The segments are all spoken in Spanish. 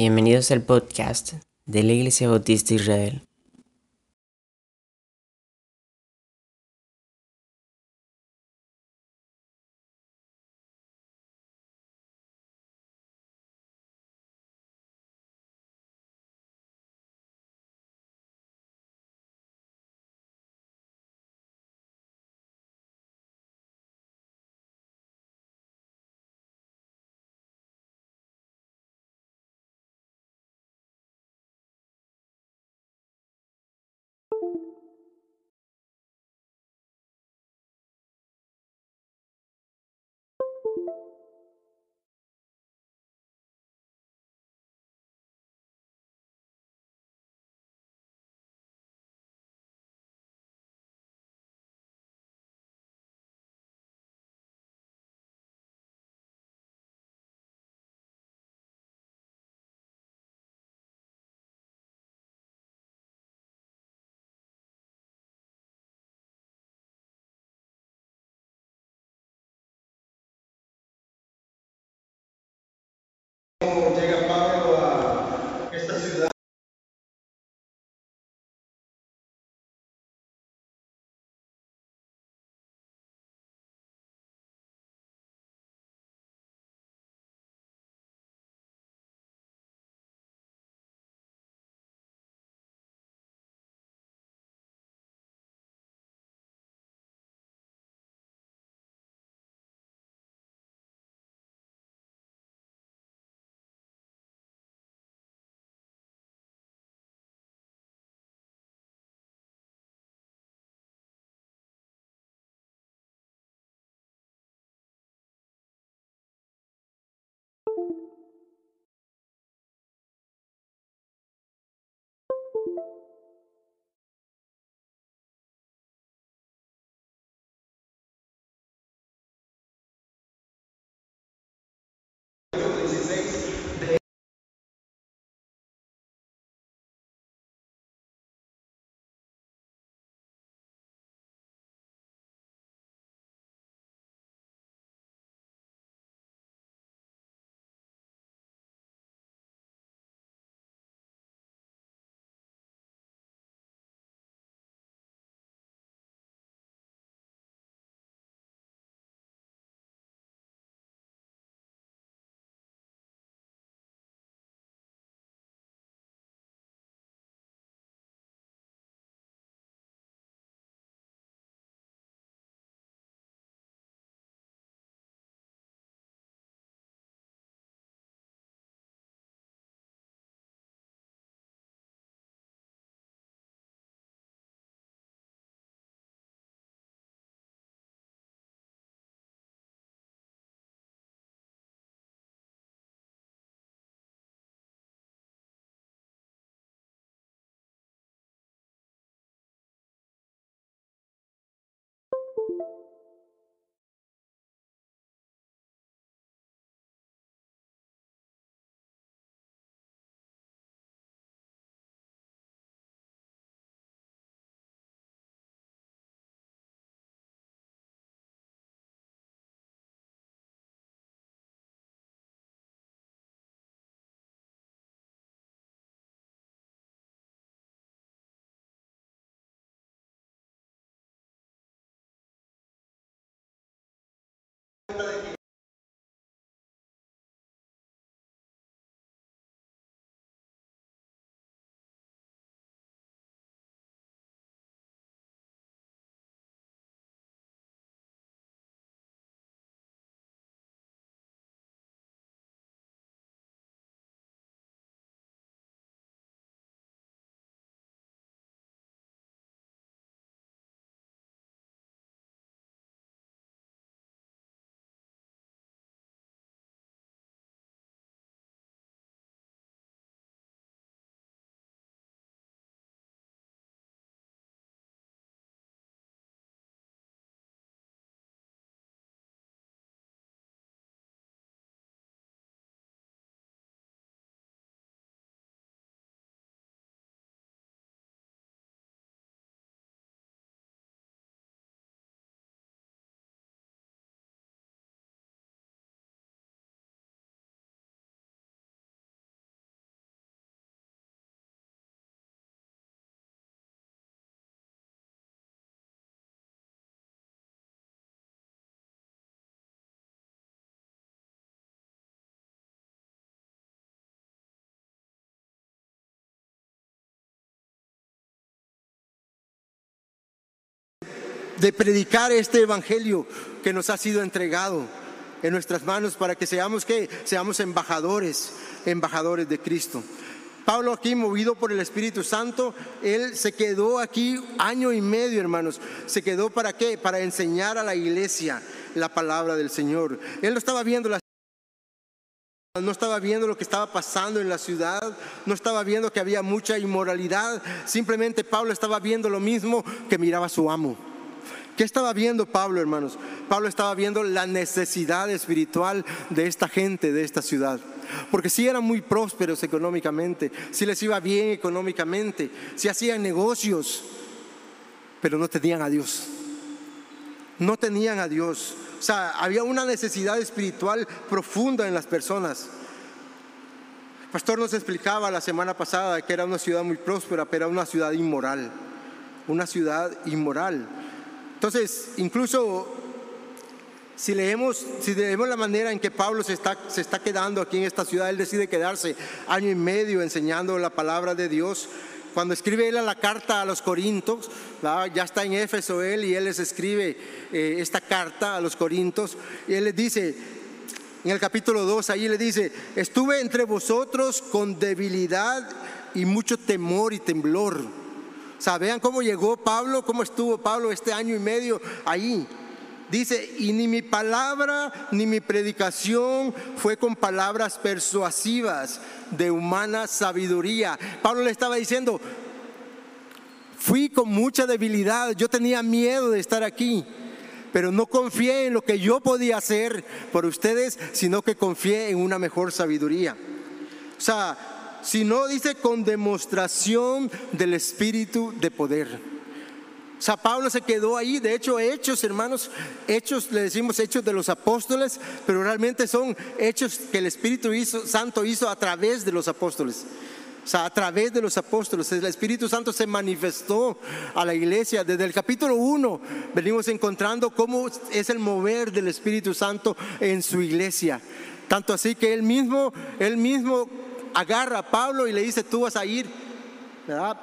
Bienvenidos al podcast de la Iglesia Bautista Israel. De predicar este evangelio que nos ha sido entregado en nuestras manos para que seamos que seamos embajadores, embajadores de Cristo. Pablo aquí, movido por el Espíritu Santo, él se quedó aquí año y medio, hermanos. ¿Se quedó para qué? Para enseñar a la iglesia la palabra del Señor. Él no estaba viendo las no estaba viendo lo que estaba pasando en la ciudad, no estaba viendo que había mucha inmoralidad, simplemente Pablo estaba viendo lo mismo que miraba su amo. ¿Qué estaba viendo Pablo, hermanos? Pablo estaba viendo la necesidad espiritual de esta gente, de esta ciudad. Porque si eran muy prósperos económicamente, si les iba bien económicamente, si hacían negocios, pero no tenían a Dios. No tenían a Dios. O sea, había una necesidad espiritual profunda en las personas. El pastor nos explicaba la semana pasada que era una ciudad muy próspera, pero era una ciudad inmoral. Una ciudad inmoral. Entonces, incluso si leemos, si leemos la manera en que Pablo se está, se está quedando aquí en esta ciudad, él decide quedarse año y medio enseñando la palabra de Dios. Cuando escribe él a la carta a los Corintios, ya está en Éfeso él y él les escribe eh, esta carta a los Corintios y él les dice, en el capítulo 2, ahí le dice, estuve entre vosotros con debilidad y mucho temor y temblor. O cómo llegó Pablo, cómo estuvo Pablo este año y medio ahí. Dice, y ni mi palabra ni mi predicación fue con palabras persuasivas de humana sabiduría. Pablo le estaba diciendo, fui con mucha debilidad, yo tenía miedo de estar aquí, pero no confié en lo que yo podía hacer por ustedes, sino que confié en una mejor sabiduría. O sea, si no dice con demostración del espíritu de poder. O sea, Pablo se quedó ahí, de hecho, hechos, hermanos, hechos, le decimos hechos de los apóstoles, pero realmente son hechos que el Espíritu Santo hizo a través de los apóstoles. O sea, a través de los apóstoles, el Espíritu Santo se manifestó a la iglesia. Desde el capítulo 1 venimos encontrando cómo es el mover del Espíritu Santo en su iglesia. Tanto así que él mismo, él mismo agarra a Pablo y le dice, tú vas a ir,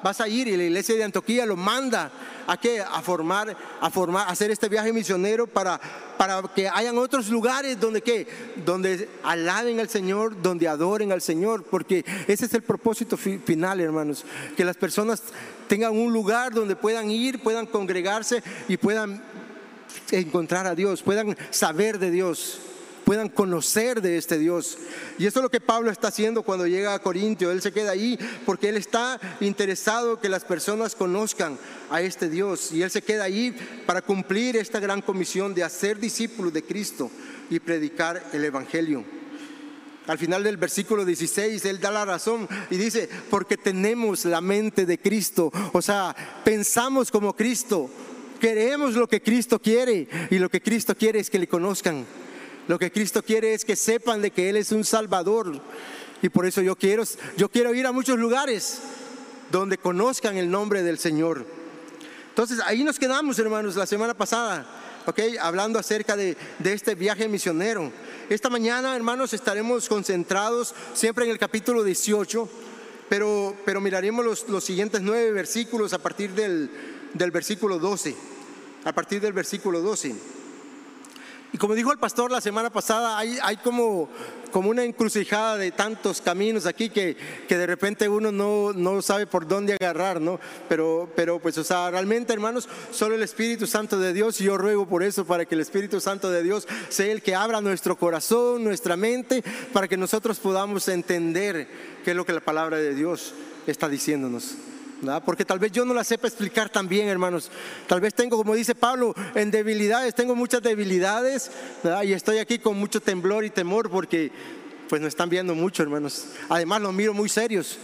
vas a ir y la iglesia de Antioquía lo manda a que a formar, a formar, a hacer este viaje misionero para, para que hayan otros lugares donde que, donde alaben al Señor, donde adoren al Señor, porque ese es el propósito final, hermanos, que las personas tengan un lugar donde puedan ir, puedan congregarse y puedan encontrar a Dios, puedan saber de Dios puedan conocer de este Dios. Y eso es lo que Pablo está haciendo cuando llega a Corintio. Él se queda ahí porque él está interesado que las personas conozcan a este Dios. Y él se queda ahí para cumplir esta gran comisión de hacer discípulos de Cristo y predicar el Evangelio. Al final del versículo 16, Él da la razón y dice, porque tenemos la mente de Cristo, o sea, pensamos como Cristo, queremos lo que Cristo quiere y lo que Cristo quiere es que le conozcan. Lo que Cristo quiere es que sepan de que Él es un Salvador. Y por eso yo quiero, yo quiero ir a muchos lugares donde conozcan el nombre del Señor. Entonces ahí nos quedamos, hermanos, la semana pasada, ¿ok? Hablando acerca de, este viaje misionero. Esta mañana, hermanos, estaremos concentrados siempre en el capítulo 18, pero, pero miraremos los, los siguientes nueve versículos a partir del, del versículo 12. A partir del versículo 12. Y como dijo el pastor la semana pasada, hay, como, una encrucijada de tantos caminos aquí que, que de repente uno no, no, sabe por dónde agarrar, ¿no? Pero, pero pues, o sea, realmente, hermanos, solo el Espíritu Santo de Dios, y yo ruego por eso, para que el Espíritu Santo de Dios sea el que abra nuestro corazón, nuestra mente, para que nosotros podamos entender qué es lo que la palabra de Dios está diciéndonos. Porque tal vez yo no la sepa explicar tan bien, hermanos. Tal vez tengo, como dice Pablo, en debilidades, tengo muchas debilidades, Y estoy aquí con mucho temblor y temor porque pues no están viendo mucho, hermanos. Además los miro muy serios,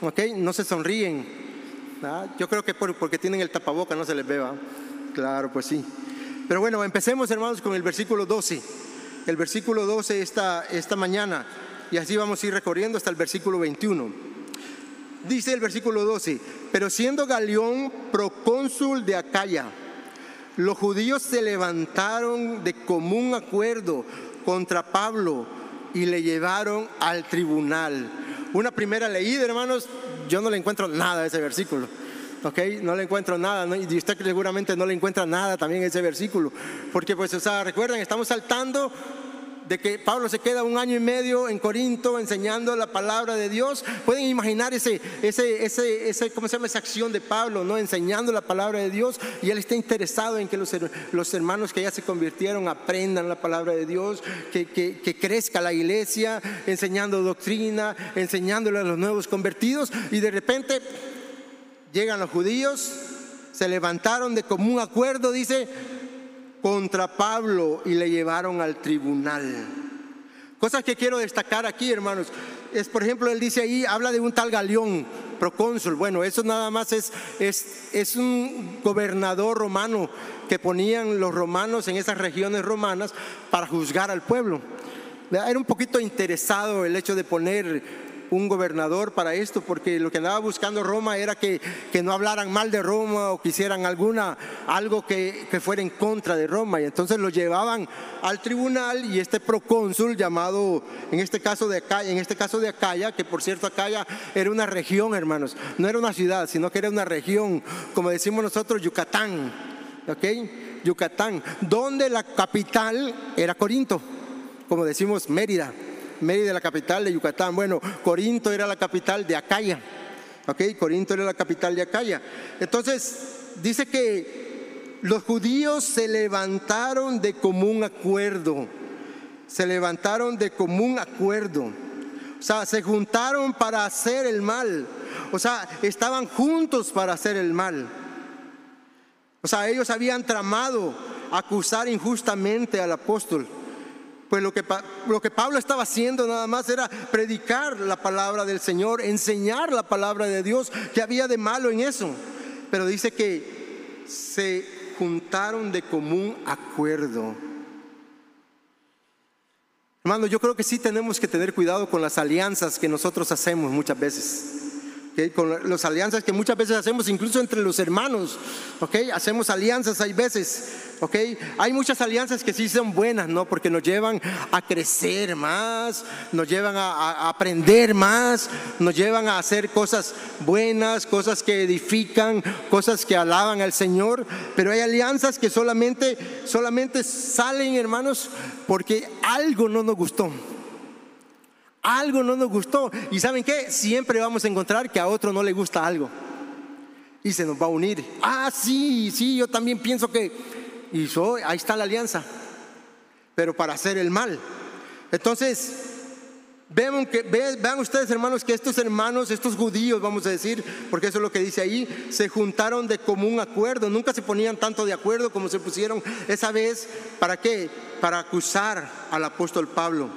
¿ok? No se sonríen. Yo creo que porque tienen el tapaboca no se les ve, Claro, pues sí. Pero bueno, empecemos, hermanos, con el versículo 12. El versículo 12 esta, esta mañana. Y así vamos a ir recorriendo hasta el versículo 21. Dice el versículo 12, pero siendo Galeón procónsul de Acaya, los judíos se levantaron de común acuerdo contra Pablo y le llevaron al tribunal. Una primera leída, hermanos, yo no le encuentro nada a ese versículo. ¿ok? No le encuentro nada, y usted seguramente no le encuentra nada también en ese versículo, porque pues, o sea, recuerden, estamos saltando de que Pablo se queda un año y medio en Corinto enseñando la palabra de Dios. Pueden imaginar ese, ese, ese, ese, ¿cómo se llama? Esa acción de Pablo, ¿no? Enseñando la palabra de Dios y él está interesado en que los, los hermanos que ya se convirtieron aprendan la palabra de Dios, que, que, que crezca la iglesia, enseñando doctrina, enseñándole a los nuevos convertidos y de repente llegan los judíos, se levantaron de común acuerdo, dice, contra Pablo y le llevaron al tribunal. Cosas que quiero destacar aquí, hermanos, es por ejemplo, él dice ahí, habla de un tal Galeón, procónsul. Bueno, eso nada más es, es, es un gobernador romano que ponían los romanos en esas regiones romanas para juzgar al pueblo. Era un poquito interesado el hecho de poner un gobernador para esto, porque lo que andaba buscando Roma era que, que no hablaran mal de Roma o quisieran alguna, algo que, que, fuera en contra de Roma. Y entonces lo llevaban al tribunal y este procónsul llamado, en este caso de Acaya, en este caso de Acaya, que por cierto Acaya era una región, hermanos, no era una ciudad, sino que era una región, como decimos nosotros, Yucatán, ¿ok? Yucatán, donde la capital era Corinto, como decimos Mérida. Mérida, la capital de Yucatán. Bueno, Corinto era la capital de Acaya. ¿Ok? Corinto era la capital de Acaya. Entonces, dice que los judíos se levantaron de común acuerdo. Se levantaron de común acuerdo. O sea, se juntaron para hacer el mal. O sea, estaban juntos para hacer el mal. O sea, ellos habían tramado acusar injustamente al apóstol. Pues lo que, lo que Pablo estaba haciendo nada más era predicar la palabra del Señor, enseñar la palabra de Dios, que había de malo en eso. Pero dice que se juntaron de común acuerdo. Hermano, yo creo que sí tenemos que tener cuidado con las alianzas que nosotros hacemos muchas veces. Con las alianzas que muchas veces hacemos, incluso entre los hermanos. ¿okay? Hacemos alianzas, hay veces. ¿ok? Hay muchas alianzas que sí son buenas, ¿no? Porque nos llevan a crecer más, nos llevan a, a, aprender más, nos llevan a hacer cosas buenas, cosas que edifican, cosas que alaban al Señor. Pero hay alianzas que solamente, solamente salen, hermanos, porque algo no nos gustó. Algo no nos gustó. Y saben qué? Siempre vamos a encontrar que a otro no le gusta algo. Y se nos va a unir. Ah, sí, sí, yo también pienso que y ahí está la alianza, pero para hacer el mal. Entonces, vean, que, vean ustedes hermanos que estos hermanos, estos judíos, vamos a decir, porque eso es lo que dice ahí, se juntaron de común acuerdo, nunca se ponían tanto de acuerdo como se pusieron esa vez, ¿para qué? Para acusar al apóstol Pablo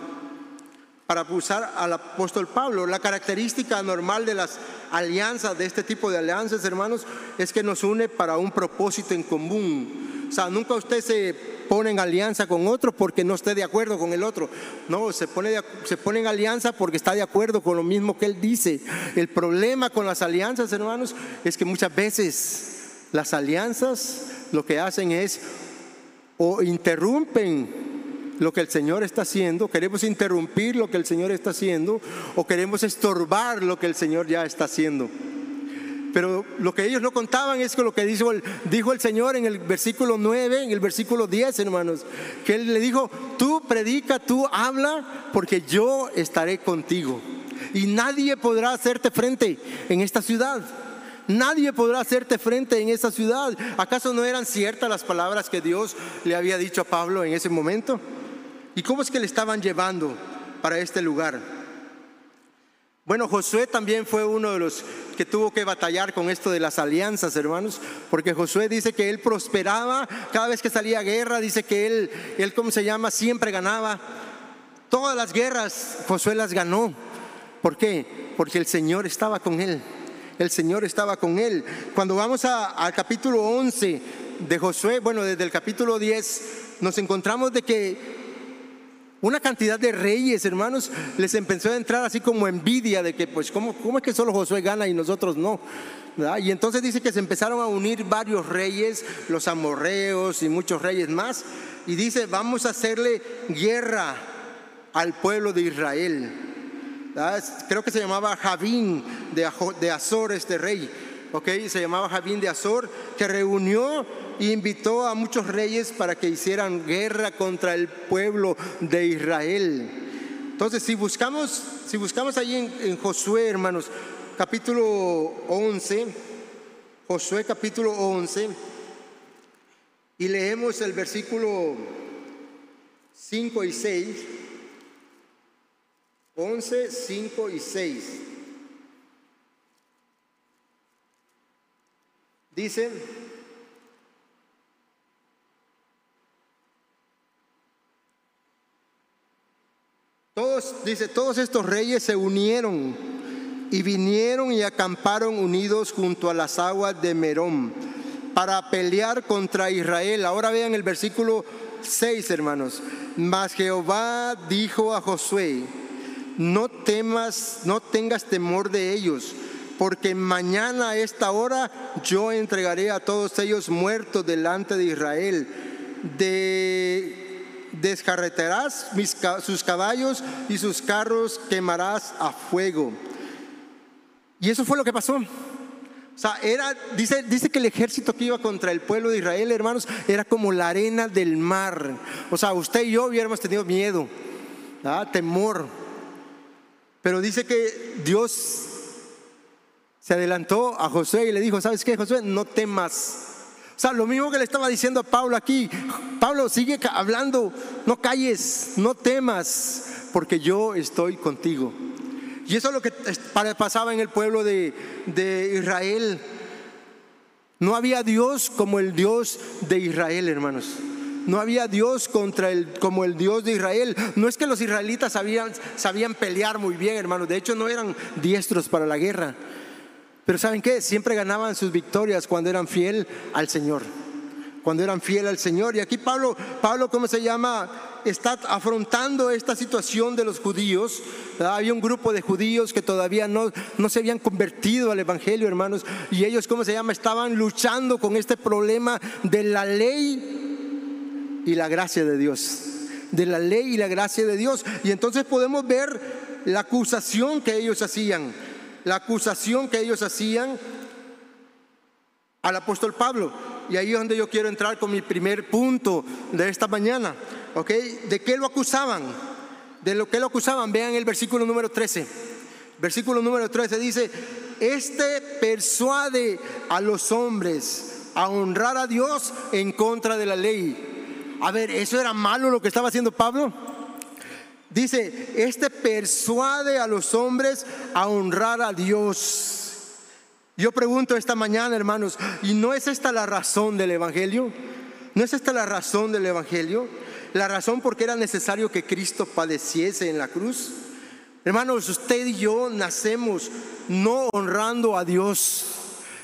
para acusar al apóstol Pablo. La característica normal de las alianzas, de este tipo de alianzas, hermanos, es que nos une para un propósito en común. O sea, nunca usted se pone en alianza con otro porque no esté de acuerdo con el otro. No, se pone, se pone en alianza porque está de acuerdo con lo mismo que él dice. El problema con las alianzas, hermanos, es que muchas veces las alianzas lo que hacen es o interrumpen lo que el Señor está haciendo, queremos interrumpir lo que el Señor está haciendo o queremos estorbar lo que el Señor ya está haciendo. Pero lo que ellos no contaban es lo que dijo el, dijo el Señor en el versículo 9, en el versículo 10, hermanos, que Él le dijo, tú predica, tú habla, porque yo estaré contigo. Y nadie podrá hacerte frente en esta ciudad. Nadie podrá hacerte frente en esta ciudad. ¿Acaso no eran ciertas las palabras que Dios le había dicho a Pablo en ese momento? ¿Y cómo es que le estaban llevando para este lugar? Bueno, Josué también fue uno de los que tuvo que batallar con esto de las alianzas, hermanos, porque Josué dice que él prosperaba cada vez que salía a guerra, dice que él, él, ¿cómo se llama? Siempre ganaba. Todas las guerras Josué las ganó. ¿Por qué? Porque el Señor estaba con él. El Señor estaba con él. Cuando vamos al capítulo 11 de Josué, bueno, desde el capítulo 10, nos encontramos de que una cantidad de reyes, hermanos, les empezó a entrar así como envidia de que, pues, ¿cómo, cómo es que solo Josué gana y nosotros no? Y entonces dice que se empezaron a unir varios reyes, los amorreos y muchos reyes más. Y dice, vamos a hacerle guerra al pueblo de Israel. Creo que se llamaba Javín de Azor, este rey. ¿ok? Se llamaba Javín de Azor, que reunió e invitó a muchos reyes para que hicieran guerra contra el pueblo de Israel. Entonces, si buscamos, si buscamos allí en, en Josué, hermanos, capítulo 11, Josué capítulo 11, y leemos el versículo 5 y 6, 11, 5 y 6. Dice, todos, dice, todos estos reyes se unieron y vinieron y acamparon unidos junto a las aguas de Merón para pelear contra Israel. Ahora vean el versículo 6, hermanos. Mas Jehová dijo a Josué, no temas, no tengas temor de ellos, porque mañana a esta hora yo entregaré a todos ellos muertos delante de Israel. De descarretarás sus caballos y sus carros quemarás a fuego. Y eso fue lo que pasó. O sea, era, dice, dice que el ejército que iba contra el pueblo de Israel, hermanos, era como la arena del mar. O sea, usted y yo hubiéramos tenido miedo, temor. Pero dice que Dios se adelantó a José y le dijo, ¿sabes qué, José? No temas. O sea, lo mismo que le estaba diciendo a Pablo aquí. Pablo, sigue hablando, no calles, no temas, porque yo estoy contigo. Y eso es lo que pasaba en el pueblo de, Israel. No había Dios como el Dios de Israel, hermanos. No había Dios contra el, como el Dios de Israel. No es que los israelitas sabían, sabían pelear muy bien, hermanos. De hecho, no eran diestros para la guerra. Pero ¿saben qué? Siempre ganaban sus victorias cuando eran fiel al Señor. Cuando eran fiel al Señor. Y aquí Pablo, Pablo, ¿cómo se llama? Está afrontando esta situación de los judíos. Había un grupo de judíos que todavía no, no se habían convertido al Evangelio, hermanos. Y ellos, ¿cómo se llama? Estaban luchando con este problema de la ley y la gracia de Dios. De la ley y la gracia de Dios. Y entonces podemos ver la acusación que ellos hacían la acusación que ellos hacían al apóstol Pablo. Y ahí es donde yo quiero entrar con mi primer punto de esta mañana. ¿Ok? ¿De qué lo acusaban? De lo que lo acusaban. Vean el versículo número 13. Versículo número 13 dice, este persuade a los hombres a honrar a Dios en contra de la ley. A ver, ¿eso era malo lo que estaba haciendo Pablo? Dice, este persuade a los hombres a honrar a Dios. Yo pregunto esta mañana, hermanos, ¿y no es esta la razón del Evangelio? ¿No es esta la razón del Evangelio? La razón por qué era necesario que Cristo padeciese en la cruz. Hermanos, usted y yo nacemos no honrando a Dios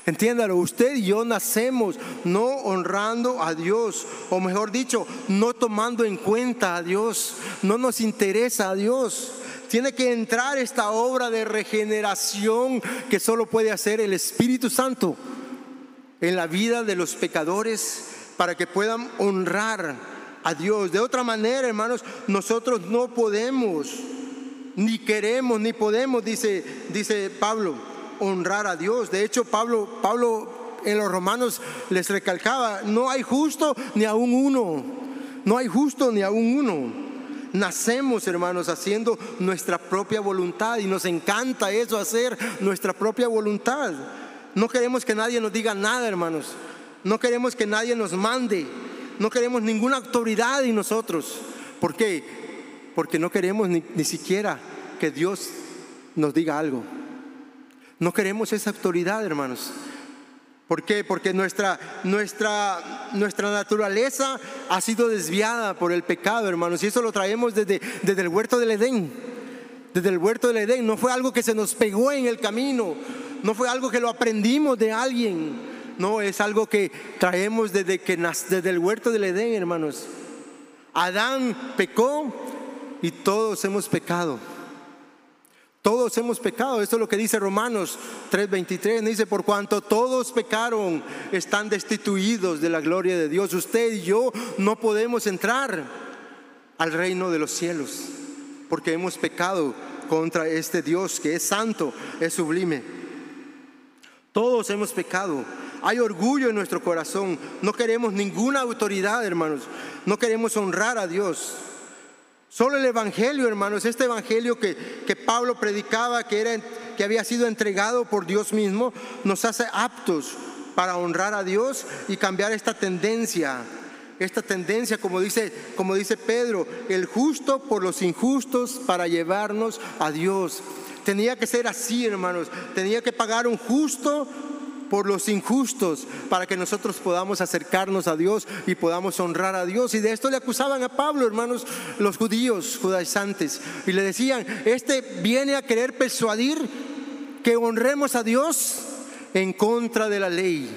Entiéndalo, usted y yo nacemos no honrando a Dios, o mejor dicho, no tomando en cuenta a Dios, no nos interesa a Dios. Tiene que entrar esta obra de regeneración que solo puede hacer el Espíritu Santo en la vida de los pecadores para que puedan honrar a Dios. De otra manera, hermanos, nosotros no podemos, ni queremos, ni podemos, dice, dice Pablo honrar a Dios. De hecho, Pablo, Pablo en los romanos les recalcaba, no hay justo ni aún uno, no hay justo ni aún uno. Nacemos, hermanos, haciendo nuestra propia voluntad y nos encanta eso, hacer nuestra propia voluntad. No queremos que nadie nos diga nada, hermanos. No queremos que nadie nos mande. No queremos ninguna autoridad en nosotros. ¿Por qué? Porque no queremos ni, ni siquiera que Dios nos diga algo. No queremos esa autoridad, hermanos. ¿Por qué? Porque nuestra, nuestra, nuestra naturaleza ha sido desviada por el pecado, hermanos. Y eso lo traemos desde, desde el huerto del Edén. Desde el huerto del Edén. No fue algo que se nos pegó en el camino. No fue algo que lo aprendimos de alguien. No, es algo que traemos desde, que, desde el huerto del Edén, hermanos. Adán pecó y todos hemos pecado. Todos hemos pecado, esto es lo que dice Romanos 3:23, dice, por cuanto todos pecaron, están destituidos de la gloria de Dios. Usted y yo no podemos entrar al reino de los cielos, porque hemos pecado contra este Dios que es santo, es sublime. Todos hemos pecado. Hay orgullo en nuestro corazón. No queremos ninguna autoridad, hermanos. No queremos honrar a Dios. Solo el Evangelio, hermanos, este Evangelio que, que Pablo predicaba, que, era, que había sido entregado por Dios mismo, nos hace aptos para honrar a Dios y cambiar esta tendencia. Esta tendencia, como dice, como dice Pedro, el justo por los injustos para llevarnos a Dios. Tenía que ser así, hermanos. Tenía que pagar un justo por los injustos para que nosotros podamos acercarnos a Dios y podamos honrar a Dios. Y de esto le acusaban a Pablo, hermanos, los judíos judaizantes. Y le decían, este viene a querer persuadir que honremos a Dios en contra de la ley.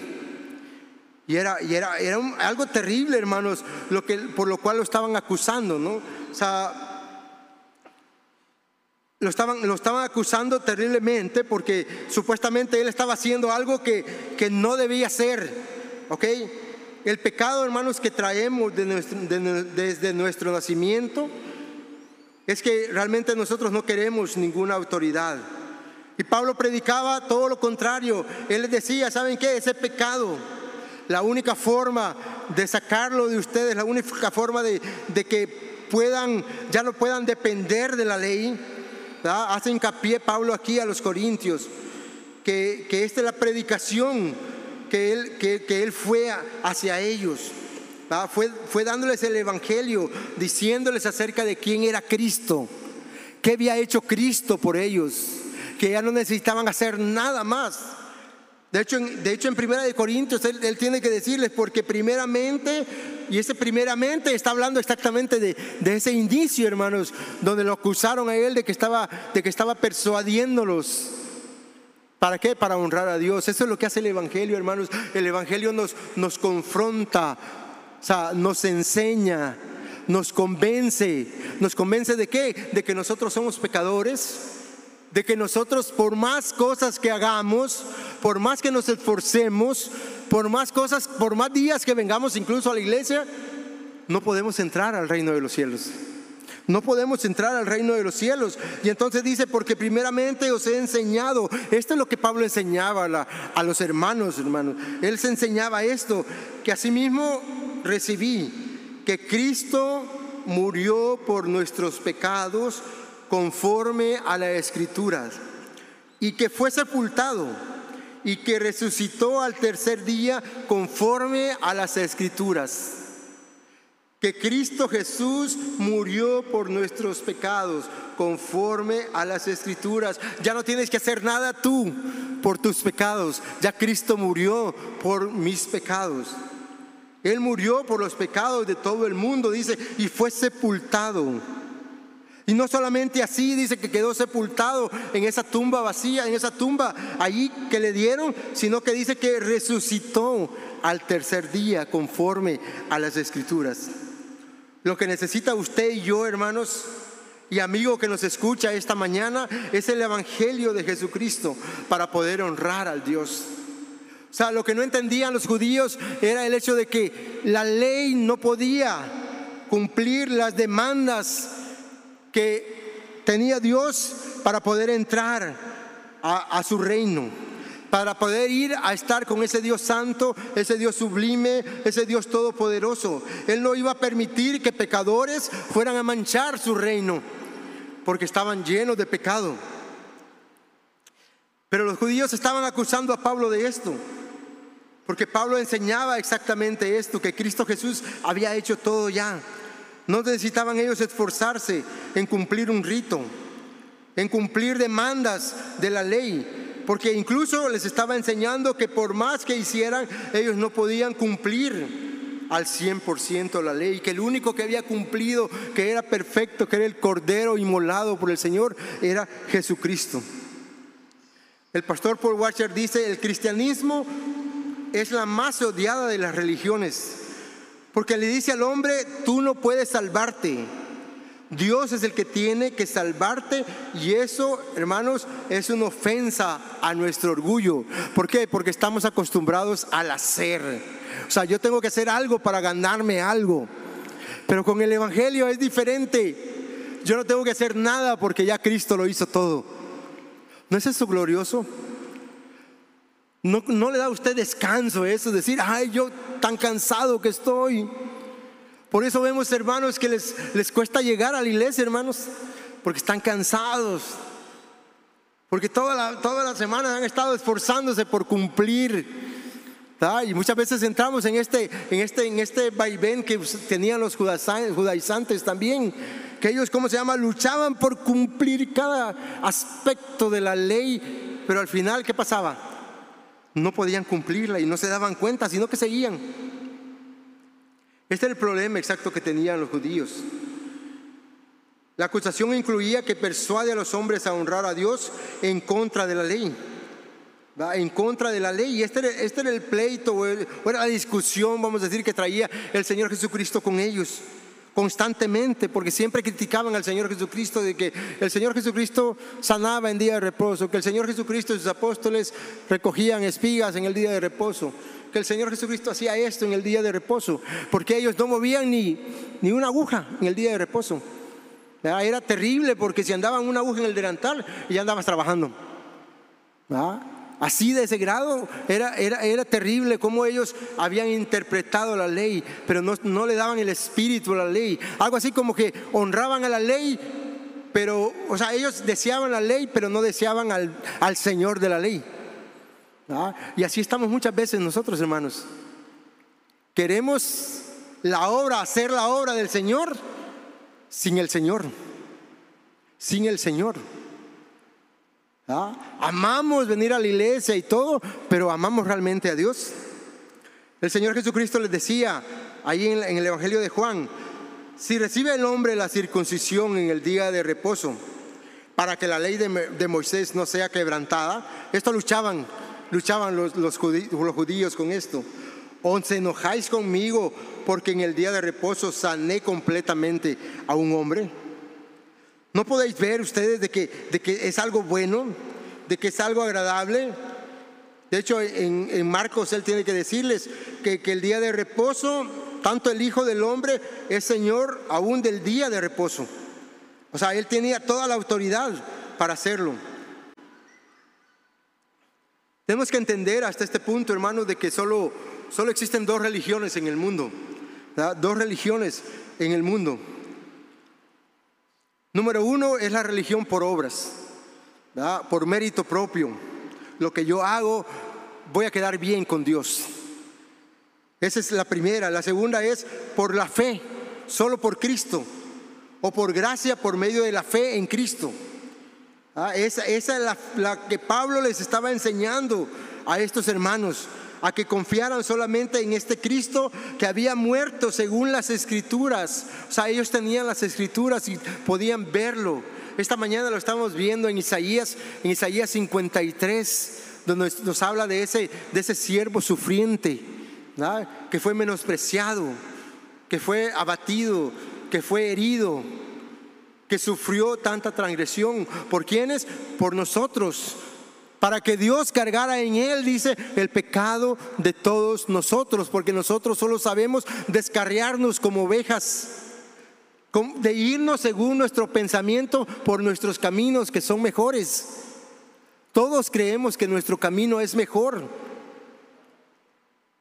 Y era, y era, era algo terrible, hermanos, lo que, por lo cual lo estaban acusando, ¿no? O sea, lo estaban, lo estaban acusando terriblemente porque supuestamente él estaba haciendo algo que, que no debía hacer. ¿Ok? El pecado, hermanos, que traemos desde nuestro nacimiento es que realmente nosotros no queremos ninguna autoridad. Y Pablo predicaba todo lo contrario. Él les decía, ¿saben qué? Ese pecado. La única forma de sacarlo de ustedes, la única forma de, de que puedan, ya no puedan depender de la ley, Hace hincapié Pablo aquí a los corintios, que, que esta es la predicación que él, que, que él fue hacia ellos. Fue, fue dándoles el Evangelio, diciéndoles acerca de quién era Cristo, qué había hecho Cristo por ellos, que ya no necesitaban hacer nada más. De hecho, de hecho en Primera de Corintios él, él, tiene que decirles, porque primeramente y ese primeramente está hablando exactamente de, ese indicio, hermanos, donde lo acusaron a él de que estaba, de que estaba persuadiéndolos. ¿Para qué? Para honrar a Dios. Eso es lo que hace el Evangelio, hermanos. El Evangelio nos, nos confronta, o sea, nos enseña, nos convence. ¿Nos convence de qué? De que nosotros somos pecadores de que nosotros por más cosas que hagamos, por más que nos esforcemos, por más cosas, por más días que vengamos incluso a la iglesia, no podemos entrar al reino de los cielos. No podemos entrar al reino de los cielos. Y entonces dice, porque primeramente os he enseñado, esto es lo que Pablo enseñaba a, los hermanos, hermanos. Él se enseñaba esto, que asimismo recibí, que Cristo murió por nuestros pecados conforme a las escrituras, y que fue sepultado y que resucitó al tercer día conforme a las escrituras. Que Cristo Jesús murió por nuestros pecados conforme a las escrituras. Ya no tienes que hacer nada tú por tus pecados. Ya Cristo murió por mis pecados. Él murió por los pecados de todo el mundo, dice, y fue sepultado y no solamente así, dice que quedó sepultado en esa tumba vacía, en esa tumba allí que le dieron, sino que dice que resucitó al tercer día conforme a las escrituras. Lo que necesita usted y yo, hermanos, y amigo que nos escucha esta mañana, es el Evangelio de Jesucristo para poder honrar al Dios. O sea, lo que no entendían los judíos era el hecho de que la ley no podía cumplir las demandas que tenía Dios para poder entrar a, a su reino para poder ir a estar con ese Dios santo, ese Dios sublime, ese Dios todopoderoso. Él no iba a permitir que pecadores fueran a manchar su reino, porque estaban llenos de pecado. Pero los judíos estaban acusando a Pablo de esto, porque Pablo enseñaba exactamente esto, que Cristo Jesús había hecho todo ya. No necesitaban ellos esforzarse en cumplir un rito, en cumplir demandas de la ley, porque incluso les estaba enseñando que por más que hicieran, ellos no podían cumplir al 100% la ley, que el único que había cumplido, que era perfecto, que era el cordero inmolado por el Señor, era Jesucristo. El pastor Paul Washer dice, el cristianismo es la más odiada de las religiones porque le dice al hombre, tú no puedes salvarte. Dios es el que tiene que salvarte y eso, hermanos, es una ofensa a nuestro orgullo. ¿Por qué? Porque estamos acostumbrados al hacer. O sea, yo tengo que hacer algo para ganarme algo. Pero con el Evangelio es diferente. Yo no tengo que hacer nada porque ya Cristo lo hizo todo. ¿No es eso glorioso? No, le da a usted descanso eso, decir, ay, yo tan cansado que estoy. Por eso vemos hermanos que les, les cuesta llegar a la iglesia, hermanos, porque están cansados. Porque toda la, toda la semana han estado esforzándose por cumplir. Y muchas veces entramos en este, en este, en este vaivén que tenían los judaizantes también, que ellos, ¿cómo se llama?, luchaban por cumplir cada aspecto de la ley, pero al final, ¿qué pasaba? No podían cumplirla y no se daban cuenta, sino que seguían. Este es el problema exacto que tenían los judíos. La acusación incluía que persuade a los hombres a honrar a Dios en contra de la ley en contra de la ley. Y este era, este era el pleito, o era la discusión, vamos a decir, que traía el Señor Jesucristo con ellos constantemente, porque siempre criticaban al Señor Jesucristo de que el Señor Jesucristo sanaba en día de reposo, que el Señor Jesucristo y sus apóstoles recogían espigas en el día de reposo, que el Señor Jesucristo hacía esto en el día de reposo, porque ellos no movían ni, ni una aguja en el día de reposo. Era terrible porque si andaban una aguja en el delantal, ya andabas trabajando. Así de ese grado era, era, era terrible cómo ellos habían interpretado la ley, pero no, no, le daban el espíritu a la ley. Algo así como que honraban a la ley, pero, o sea, ellos deseaban la ley, pero no deseaban al, al Señor de la ley. Y así estamos muchas veces nosotros, hermanos. Queremos la obra, hacer la obra del Señor sin el Señor. Sin el Señor. ¿Ah? Amamos venir a la iglesia y todo, pero amamos realmente a Dios. El Señor Jesucristo les decía ahí en, el Evangelio de Juan, si recibe el hombre la circuncisión en el día de reposo, para que la ley de, Moisés no sea quebrantada, esto luchaban, luchaban los, judíos, los judíos con esto. ¿O se enojáis conmigo porque en el día de reposo sané completamente a un hombre? ¿No podéis ver ustedes de que, de que es algo bueno, de que es algo agradable? De hecho, en, Marcos él tiene que decirles que, que, el día de reposo, tanto el Hijo del Hombre es Señor aún del día de reposo. O sea, él tenía toda la autoridad para hacerlo. Tenemos que entender hasta este punto, hermanos, de que solo, solo existen dos religiones en el mundo. Dos religiones en el mundo. Número uno es la religión por obras, por mérito propio. Lo que yo hago, voy a quedar bien con Dios. Esa es la primera. La segunda es por la fe, solo por Cristo, o por gracia por medio de la fe en Cristo. Esa, esa, es la, la que Pablo les estaba enseñando a estos hermanos a que confiaran solamente en este Cristo que había muerto según las escrituras. O sea, ellos tenían las escrituras y podían verlo. Esta mañana lo estamos viendo en Isaías, en Isaías 53, donde nos habla de ese, de ese siervo sufriente, que fue menospreciado, que fue abatido, que fue herido, que sufrió tanta transgresión. ¿Por quiénes? Por nosotros para que Dios cargara en él, dice, el pecado de todos nosotros, porque nosotros solo sabemos descarriarnos como ovejas, de irnos según nuestro pensamiento por nuestros caminos que son mejores. Todos creemos que nuestro camino es mejor.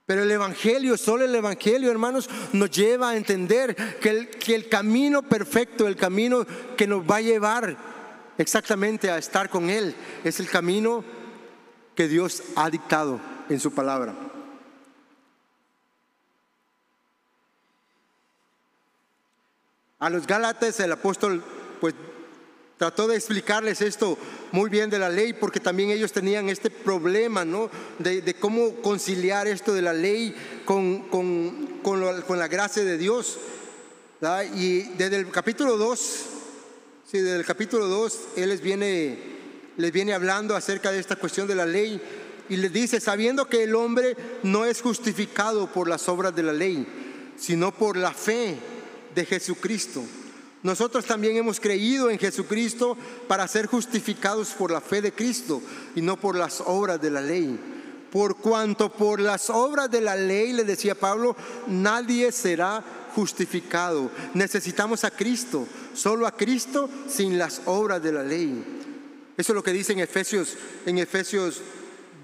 Pero el Evangelio, solo el Evangelio, hermanos, nos lleva a entender que el, que el camino perfecto, el camino que nos va a llevar exactamente a estar con Él. Es el camino que Dios ha dictado en su palabra. A los Gálatas el apóstol pues trató de explicarles esto muy bien de la ley porque también ellos tenían este problema, ¿no? De, cómo conciliar esto de la ley con, con, con, la gracia de Dios. Y desde el capítulo 2 Sí, desde el capítulo 2, Él les viene, les viene hablando acerca de esta cuestión de la ley y les dice, sabiendo que el hombre no es justificado por las obras de la ley, sino por la fe de Jesucristo. Nosotros también hemos creído en Jesucristo para ser justificados por la fe de Cristo y no por las obras de la ley. Por cuanto por las obras de la ley, le decía Pablo, nadie será justificado. Necesitamos a Cristo, solo a Cristo sin las obras de la ley. Eso es lo que dice en Efesios, en Efesios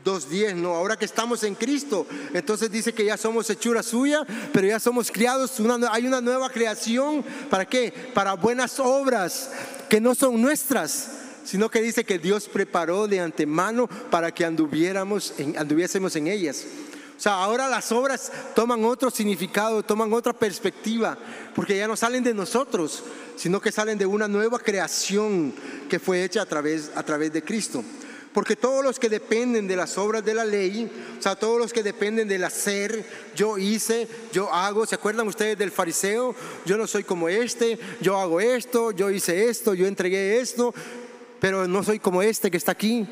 2.10, no, ahora que estamos en Cristo, entonces dice que ya somos hechura suya, pero ya somos criados, hay una nueva creación, ¿para qué? Para buenas obras que no son nuestras, sino que dice que Dios preparó de antemano para que anduviéramos anduviésemos en ellas. O sea, ahora las obras toman otro significado, toman otra perspectiva, porque ya no salen de nosotros, sino que salen de una nueva creación que fue hecha a través, a través de Cristo. Porque todos los que dependen de las obras de la ley, o sea, todos los que dependen del hacer, yo hice, yo hago, ¿se acuerdan ustedes del fariseo? Yo no soy como este, yo hago esto, yo hice esto, yo entregué esto, pero no soy como este que está aquí.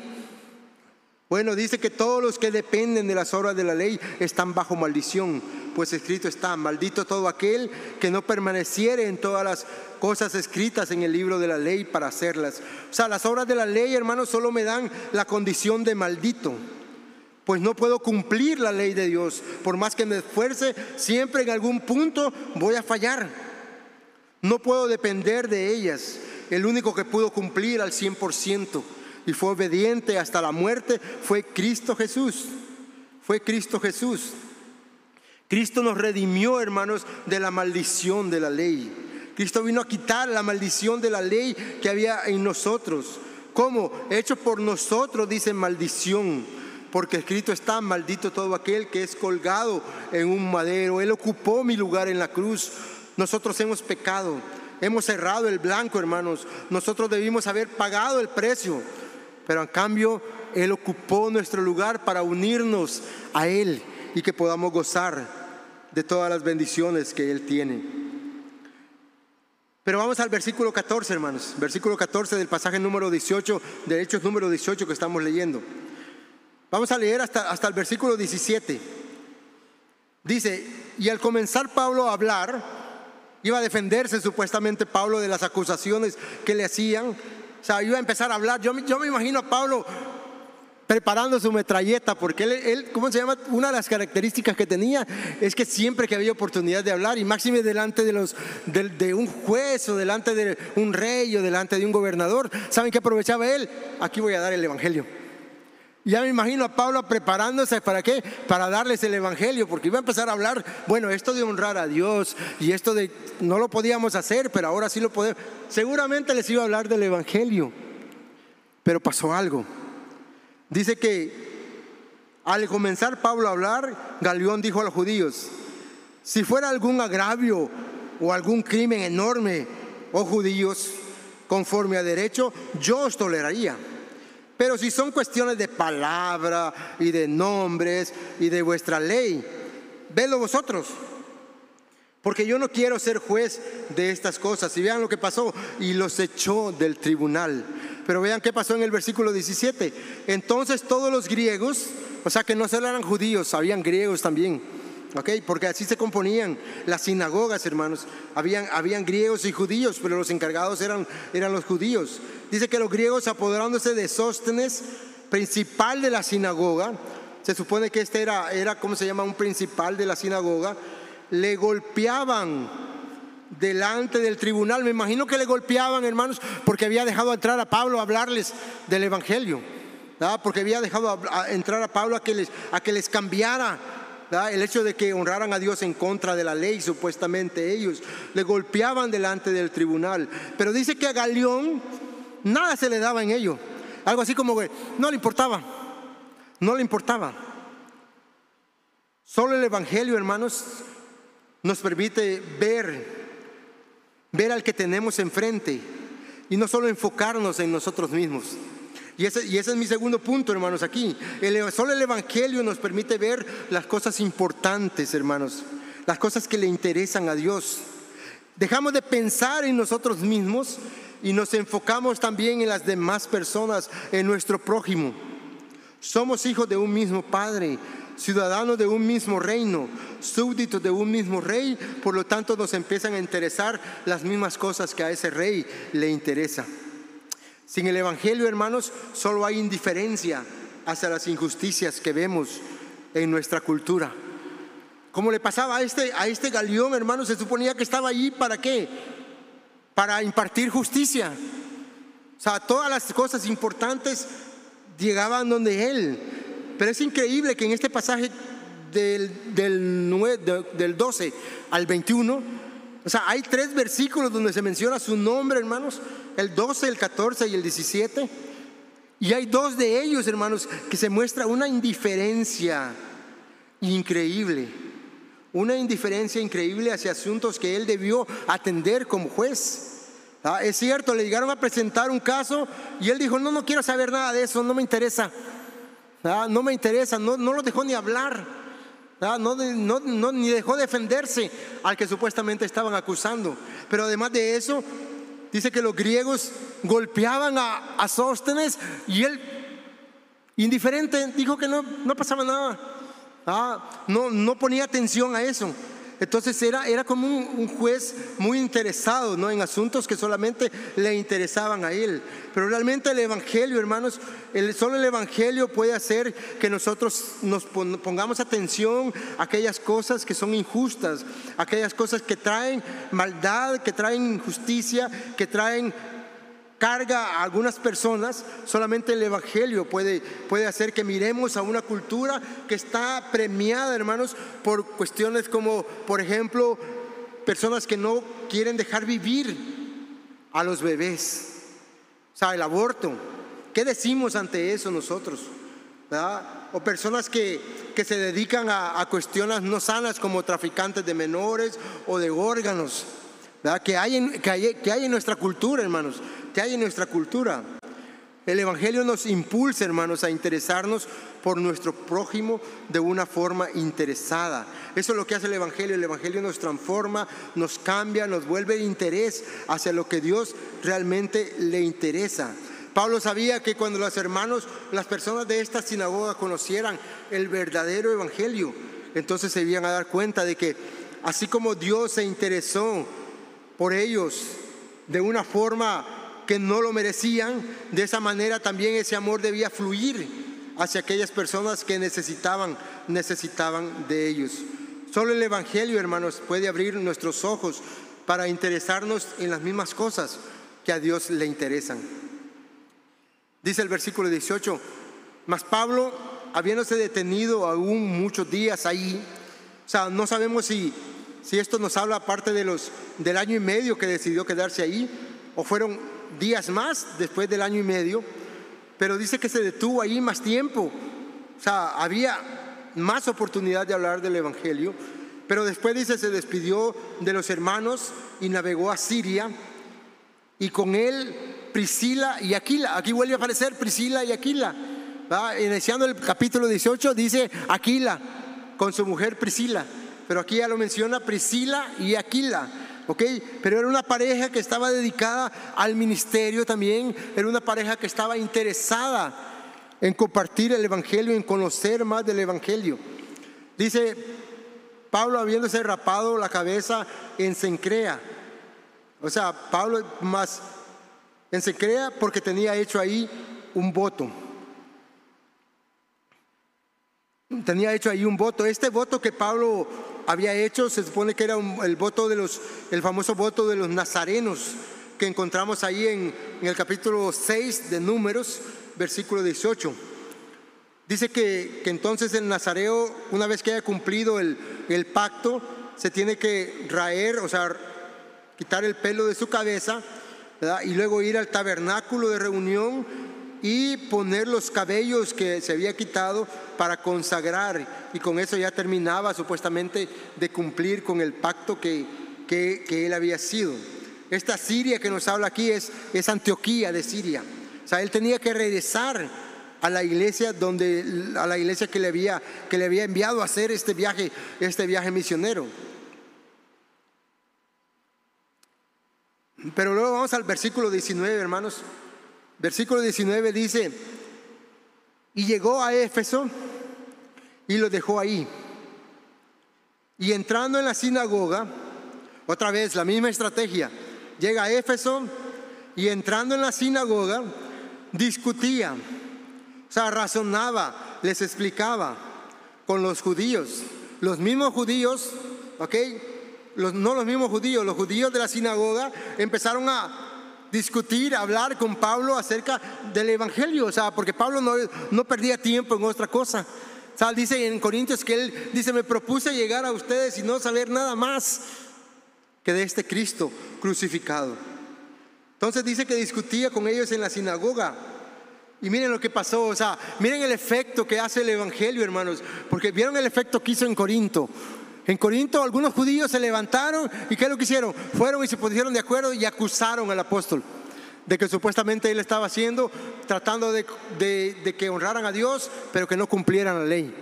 Bueno, dice que todos los que dependen de las obras de la ley están bajo maldición, pues escrito está, maldito todo aquel que no permaneciere en todas las cosas escritas en el libro de la ley para hacerlas. O sea, las obras de la ley, hermanos, solo me dan la condición de maldito, pues no puedo cumplir la ley de Dios. Por más que me esfuerce, siempre en algún punto voy a fallar. No puedo depender de ellas. El único que pudo cumplir al 100% y fue obediente hasta la muerte fue Cristo Jesús. Fue Cristo Jesús. Cristo nos redimió, hermanos, de la maldición de la ley. Cristo vino a quitar la maldición de la ley que había en nosotros. ¿Cómo? Hecho por nosotros, dice maldición. Porque escrito está, maldito todo aquel que es colgado en un madero. Él ocupó mi lugar en la cruz. Nosotros hemos pecado. Hemos cerrado el blanco, hermanos. Nosotros debimos haber pagado el precio pero en cambio Él ocupó nuestro lugar para unirnos a Él y que podamos gozar de todas las bendiciones que Él tiene. Pero vamos al versículo 14, hermanos, versículo 14 del pasaje número 18, de Hechos número 18 que estamos leyendo. Vamos a leer hasta, hasta el versículo 17. Dice, y al comenzar Pablo a hablar, iba a defenderse supuestamente Pablo de las acusaciones que le hacían, o sea, iba a empezar a hablar. Yo, yo me imagino a Pablo preparando su metralleta, porque él, ¿cómo se llama? Una de las características que tenía es que siempre que había oportunidad de hablar, y máxime delante de, los, de, un juez o delante de un rey o delante de un gobernador, ¿saben qué aprovechaba él? Aquí voy a dar el Evangelio. Ya me imagino a Pablo preparándose para qué? Para darles el evangelio, porque iba a empezar a hablar, bueno, esto de honrar a Dios y esto de no lo podíamos hacer, pero ahora sí lo podemos. Seguramente les iba a hablar del evangelio. Pero pasó algo. Dice que al comenzar Pablo a hablar, Galeón dijo a los judíos, si fuera algún agravio o algún crimen enorme, oh judíos, conforme a derecho, yo os toleraría pero si son cuestiones de palabra y de nombres y de vuestra ley, vedlo vosotros. Porque yo no quiero ser juez de estas cosas. Y vean lo que pasó. Y los echó del tribunal. Pero vean qué pasó en el versículo 17. Entonces todos los griegos, o sea que no solo eran judíos, habían griegos también porque así se componían las sinagogas, hermanos. Habían, habían griegos y judíos, pero los encargados eran, eran los judíos. Dice que los griegos apoderándose de Sóstenes, principal de la sinagoga, se supone que este era, era, ¿cómo se llama? Un principal de la sinagoga, le golpeaban delante del tribunal. Me imagino que le golpeaban, hermanos, porque había dejado entrar a Pablo a hablarles del Evangelio. Porque había dejado entrar a Pablo a que les, a que les cambiara el hecho de que honraran a Dios en contra de la ley, supuestamente ellos, le golpeaban delante del tribunal. Pero dice que a Galeón nada se le daba en ello. Algo así como que no le importaba, no le importaba. Solo el Evangelio, hermanos, nos permite ver, ver al que tenemos enfrente y no solo enfocarnos en nosotros mismos. Y ese, es mi segundo punto, hermanos, aquí. El, solo el Evangelio nos permite ver las cosas importantes, hermanos, las cosas que le interesan a Dios. Dejamos de pensar en nosotros mismos y nos enfocamos también en las demás personas, en nuestro prójimo. Somos hijos de un mismo Padre, ciudadanos de un mismo reino, súbditos de un mismo rey, por lo tanto nos empiezan a interesar las mismas cosas que a ese rey le interesa. Sin el Evangelio, hermanos, solo hay indiferencia hacia las injusticias que vemos en nuestra cultura. Como le pasaba a este, a este galeón, hermanos, se suponía que estaba allí para qué? Para impartir justicia. O sea, todas las cosas importantes llegaban donde él. Pero es increíble que en este pasaje del, del, del 12 al 21, o sea, hay tres versículos donde se menciona su nombre, hermanos, el 12, el 14 y el 17. Y hay dos de ellos, hermanos, que se muestra una indiferencia increíble, una indiferencia increíble hacia asuntos que él debió atender como juez. Ah, es cierto, le llegaron a presentar un caso y él dijo, no, no quiero saber nada de eso, no me interesa. Ah, no me interesa, no, no lo dejó ni hablar. No, no, ni dejó defenderse al que supuestamente estaban acusando. Pero además de eso, dice que los griegos golpeaban a, a Sóstenes y él, indiferente, dijo que no, no pasaba nada. Ah, no, no ponía atención a eso. Entonces era, era como un, juez muy interesado ¿no? en asuntos que solamente le interesaban a él. Pero realmente el Evangelio, hermanos, el, solo el Evangelio puede hacer que nosotros nos pongamos atención a aquellas cosas que son injustas, aquellas cosas que traen maldad, que traen injusticia, que traen carga a algunas personas, solamente el Evangelio puede, puede hacer que miremos a una cultura que está premiada, hermanos, por cuestiones como, por ejemplo, personas que no quieren dejar vivir a los bebés, o sea, el aborto. ¿Qué decimos ante eso nosotros? O personas que, que se dedican a, cuestiones no sanas como traficantes de menores o de órganos, Que, hay en, que, hay, que hay en nuestra cultura, hermanos que hay en nuestra cultura. El Evangelio nos impulsa, hermanos, a interesarnos por nuestro prójimo de una forma interesada. Eso es lo que hace el Evangelio. El Evangelio nos transforma, nos cambia, nos vuelve el interés hacia lo que Dios realmente le interesa. Pablo sabía que cuando los hermanos, las personas de esta sinagoga conocieran el verdadero Evangelio, entonces se iban a dar cuenta de que así como Dios se interesó por ellos de una forma que no lo merecían, de esa manera también ese amor debía fluir hacia aquellas personas que necesitaban, necesitaban de ellos. Solo el Evangelio, hermanos, puede abrir nuestros ojos para interesarnos en las mismas cosas que a Dios le interesan. Dice el versículo 18, mas Pablo, habiéndose detenido aún muchos días ahí, o sea, no sabemos si, si esto nos habla aparte de los, del año y medio que decidió quedarse ahí, o fueron días más después del año y medio, pero dice que se detuvo ahí más tiempo. O sea, había más oportunidad de hablar del Evangelio, pero después dice se despidió de los hermanos y navegó a Siria y con él Priscila y Aquila. Aquí vuelve a aparecer Priscila y Aquila. Iniciando el capítulo 18 dice Aquila con su mujer Priscila, pero aquí ya lo menciona Priscila y Aquila. ¿Ok? Pero era una pareja que estaba dedicada al ministerio también, era una pareja que estaba interesada en compartir el Evangelio, en conocer más del Evangelio. Dice Pablo habiéndose rapado la cabeza en Sencrea. O sea, Pablo más en Sencrea porque tenía hecho ahí un voto. Tenía hecho ahí un voto. Este voto que Pablo había hecho, se supone que era el voto de los, famoso voto de los nazarenos que encontramos ahí en, el capítulo 6 de Números, versículo 18. Dice que, entonces el nazareo, una vez que haya cumplido el, el pacto, se tiene que raer, o sea, quitar el pelo de su cabeza, y luego ir al tabernáculo de reunión y poner los cabellos que se había quitado para consagrar y con eso ya terminaba supuestamente de cumplir con el pacto que, que, él había sido. Esta Siria que nos habla aquí es, es Antioquía de Siria. O sea, él tenía que regresar a la iglesia donde a la iglesia que le había que le había enviado a hacer este viaje, este viaje misionero. Pero luego vamos al versículo 19, hermanos. Versículo 19 dice, y llegó a Éfeso y lo dejó ahí. Y entrando en la sinagoga, otra vez la misma estrategia, llega a Éfeso y entrando en la sinagoga, discutía, o sea, razonaba, les explicaba con los judíos, los mismos judíos, ¿ok? Los, no los mismos judíos, los judíos de la sinagoga empezaron a discutir, hablar con Pablo acerca del Evangelio, o sea, porque Pablo no, no perdía tiempo en otra cosa. O sea, dice en Corintios que él dice, me propuse llegar a ustedes y no saber nada más que de este Cristo crucificado. Entonces dice que discutía con ellos en la sinagoga. Y miren lo que pasó, o sea, miren el efecto que hace el Evangelio, hermanos, porque vieron el efecto que hizo en Corinto. En Corinto algunos judíos se levantaron y ¿qué es lo que hicieron? Fueron y se pusieron de acuerdo y acusaron al apóstol de que supuestamente él estaba haciendo, tratando de, de que honraran a Dios, pero que no cumplieran la ley.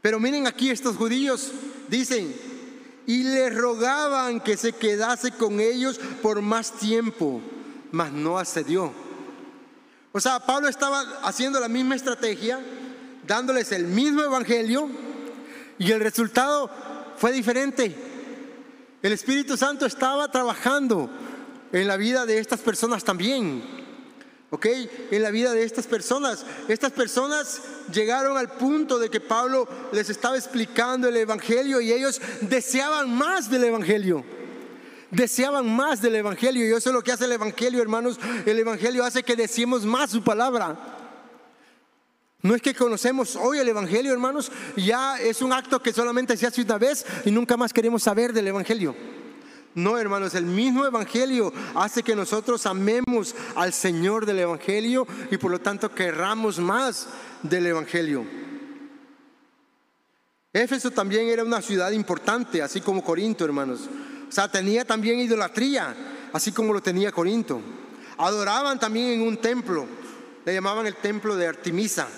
Pero miren aquí estos judíos, dicen, y le rogaban que se quedase con ellos por más tiempo, mas no accedió. O sea, Pablo estaba haciendo la misma estrategia, dándoles el mismo evangelio, y el resultado fue diferente. El Espíritu Santo estaba trabajando en la vida de estas personas también. ¿Ok? En la vida de estas personas. Estas personas llegaron al punto de que Pablo les estaba explicando el Evangelio y ellos deseaban más del Evangelio. Deseaban más del Evangelio y eso es lo que hace el Evangelio, hermanos. El Evangelio hace que deseemos más su palabra. No es que conocemos hoy el Evangelio, hermanos, ya es un acto que solamente se hace una vez y nunca más queremos saber del Evangelio. No, hermanos, el mismo Evangelio hace que nosotros amemos al Señor del Evangelio y por lo tanto querramos más del Evangelio. Éfeso también era una ciudad importante, así como Corinto, hermanos. O sea, tenía también idolatría, así como lo tenía Corinto. Adoraban también en un templo, le llamaban el templo de Artemisa.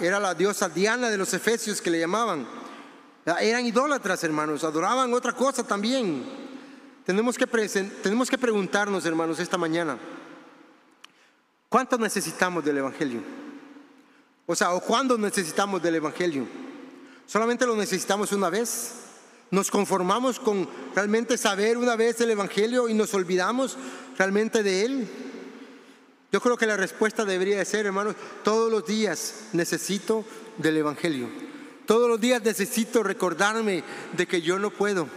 Era la diosa Diana de los Efesios que le llamaban. Eran idólatras, hermanos, adoraban otra cosa también. Tenemos que, tenemos que preguntarnos, hermanos, esta mañana, ¿cuánto necesitamos del Evangelio? O sea, ¿o cuándo necesitamos del Evangelio? ¿Solamente lo necesitamos una vez? ¿Nos conformamos con realmente saber una vez el Evangelio y nos olvidamos realmente de él? Yo creo que la respuesta debería de ser, hermanos, todos los días necesito del Evangelio. Todos los días necesito recordarme de que yo no puedo,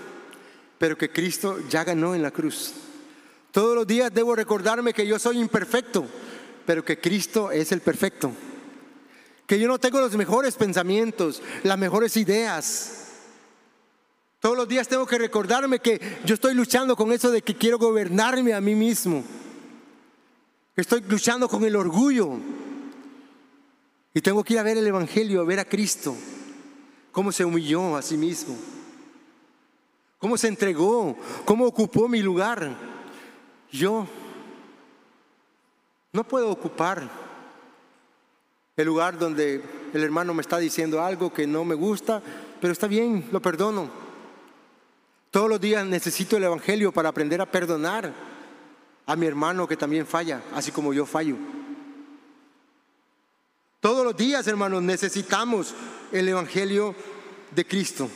pero que Cristo ya ganó en la cruz. Todos los días debo recordarme que yo soy imperfecto, pero que Cristo es el perfecto. Que yo no tengo los mejores pensamientos, las mejores ideas. Todos los días tengo que recordarme que yo estoy luchando con eso de que quiero gobernarme a mí mismo. Estoy luchando con el orgullo. Y tengo que ir a ver el Evangelio, a ver a Cristo. Cómo se humilló a sí mismo. Cómo se entregó. Cómo ocupó mi lugar. Yo no puedo ocupar el lugar donde el hermano me está diciendo algo que no me gusta, pero está bien, lo perdono. Todos los días necesito el Evangelio para aprender a perdonar a mi hermano que también falla, así como yo fallo. Todos los días, hermanos, necesitamos el Evangelio de Cristo.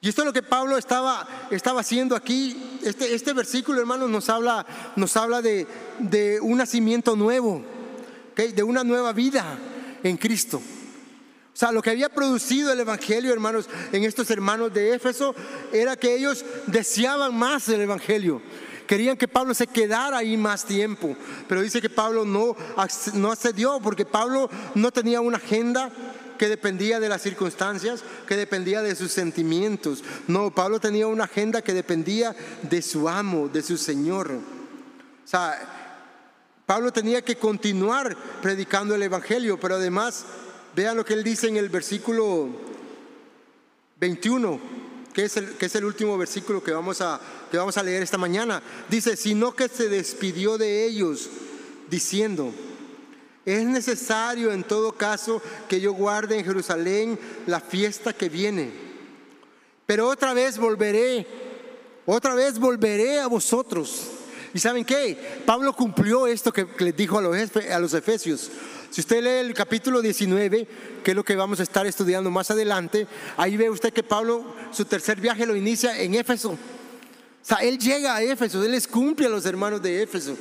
Y esto es lo que Pablo estaba, estaba haciendo aquí. Este, este versículo, hermanos, nos habla, nos habla de, de un nacimiento nuevo, de una nueva vida en Cristo. O sea, lo que había producido el Evangelio, hermanos, en estos hermanos de Éfeso, era que ellos deseaban más el Evangelio. Querían que Pablo se quedara ahí más tiempo, pero dice que Pablo no, no accedió porque Pablo no tenía una agenda que dependía de las circunstancias, que dependía de sus sentimientos. No, Pablo tenía una agenda que dependía de su amo, de su Señor. O sea, Pablo tenía que continuar predicando el Evangelio, pero además, vean lo que él dice en el versículo 21 que es el, que es el último versículo que vamos, a, que vamos a leer esta mañana. Dice, sino que se despidió de ellos diciendo, es necesario en todo caso que yo guarde en Jerusalén la fiesta que viene. Pero otra vez volveré, otra vez volveré a vosotros. ¿Y saben qué? Pablo cumplió esto que les dijo a los, a los efesios. Si usted lee el capítulo 19, que es lo que vamos a estar estudiando más adelante, ahí ve usted que Pablo su tercer viaje lo inicia en Éfeso. Sea, él llega a Éfeso, él les cumple a los hermanos de Éfeso.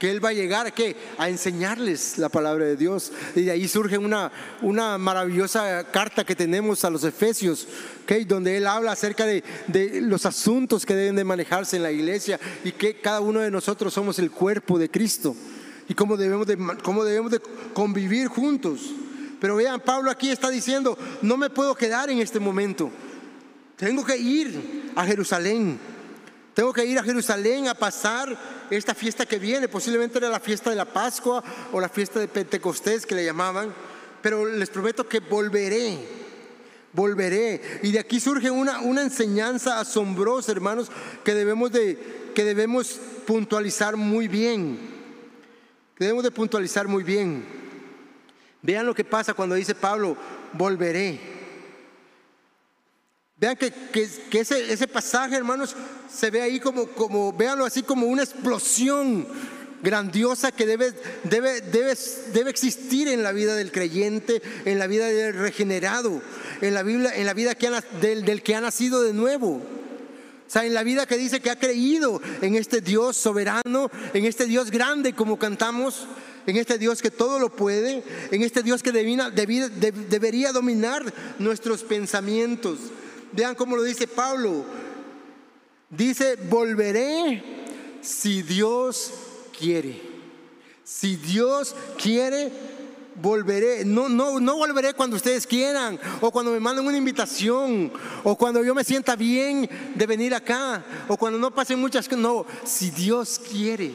que Él va a llegar ¿a, qué? a enseñarles la palabra de Dios. Y de ahí surge una, una maravillosa carta que tenemos a los Efesios, ¿okay? donde Él habla acerca de, de los asuntos que deben de manejarse en la iglesia y que cada uno de nosotros somos el cuerpo de Cristo y cómo debemos de, cómo debemos de convivir juntos. Pero vean, Pablo aquí está diciendo, no me puedo quedar en este momento. Tengo que ir a Jerusalén. Tengo que ir a Jerusalén a pasar esta fiesta que viene. Posiblemente era la fiesta de la Pascua o la fiesta de Pentecostés que le llamaban. Pero les prometo que volveré. Volveré. Y de aquí surge una, una enseñanza asombrosa, hermanos, que debemos de, que debemos puntualizar muy bien. Debemos de puntualizar muy bien. Vean lo que pasa cuando dice Pablo, volveré. Vean que, ese, pasaje, hermanos, se ve ahí como, como, véanlo así como una explosión grandiosa que debe, existir en la vida del creyente, en la vida del regenerado, en la, vida del, que ha nacido de nuevo. O sea, en la vida que dice que ha creído en este Dios soberano, en este Dios grande como cantamos, en este Dios que todo lo puede, en este Dios que debería dominar nuestros pensamientos. Vean cómo lo dice Pablo. Dice, volveré si Dios quiere. Si Dios quiere, volveré. No, no, no volveré cuando ustedes quieran, o cuando me manden una invitación, o cuando yo me sienta bien de venir acá, o cuando no pasen muchas cosas. No, si Dios quiere,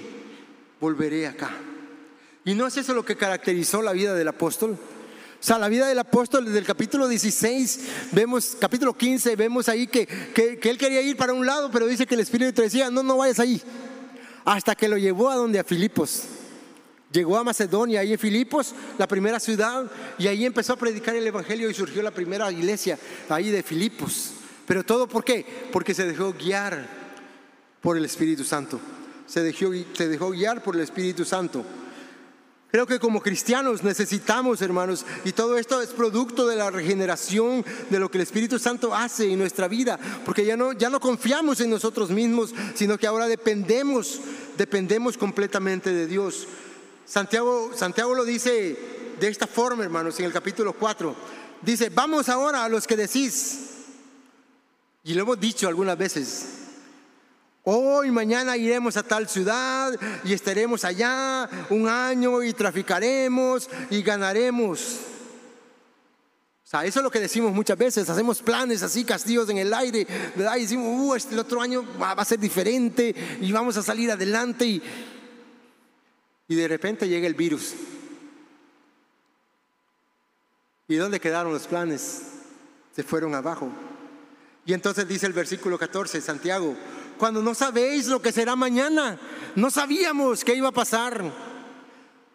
volveré acá. Y no es eso lo que caracterizó la vida del apóstol. O sea, la vida del apóstol desde el capítulo 16, vemos, capítulo 15, vemos ahí que, que, él quería ir para un lado, pero dice que el Espíritu decía, no, no vayas ahí. Hasta que lo llevó a donde a Filipos. Llegó a Macedonia, ahí en Filipos, la primera ciudad, y ahí empezó a predicar el Evangelio y surgió la primera iglesia ahí de Filipos. Pero todo por qué? Porque se dejó guiar por el Espíritu Santo. Se dejó, se dejó guiar por el Espíritu Santo. Creo que como cristianos necesitamos, hermanos, y todo esto es producto de la regeneración, de lo que el Espíritu Santo hace en nuestra vida, porque ya no, ya no confiamos en nosotros mismos, sino que ahora dependemos, dependemos completamente de Dios. Santiago, Santiago lo dice de esta forma, hermanos, en el capítulo 4. Dice, vamos ahora a los que decís, y lo hemos dicho algunas veces, Hoy, mañana iremos a tal ciudad y estaremos allá un año y traficaremos y ganaremos. O sea, eso es lo que decimos muchas veces. Hacemos planes así, castillos en el aire. Y decimos, uh, este otro año va, a ser diferente y vamos a salir adelante. Y, y de repente llega el virus. ¿Y dónde quedaron los planes? Se fueron abajo. Y entonces dice el versículo 14, Santiago, cuando no sabéis lo que será mañana. No sabíamos qué iba a pasar.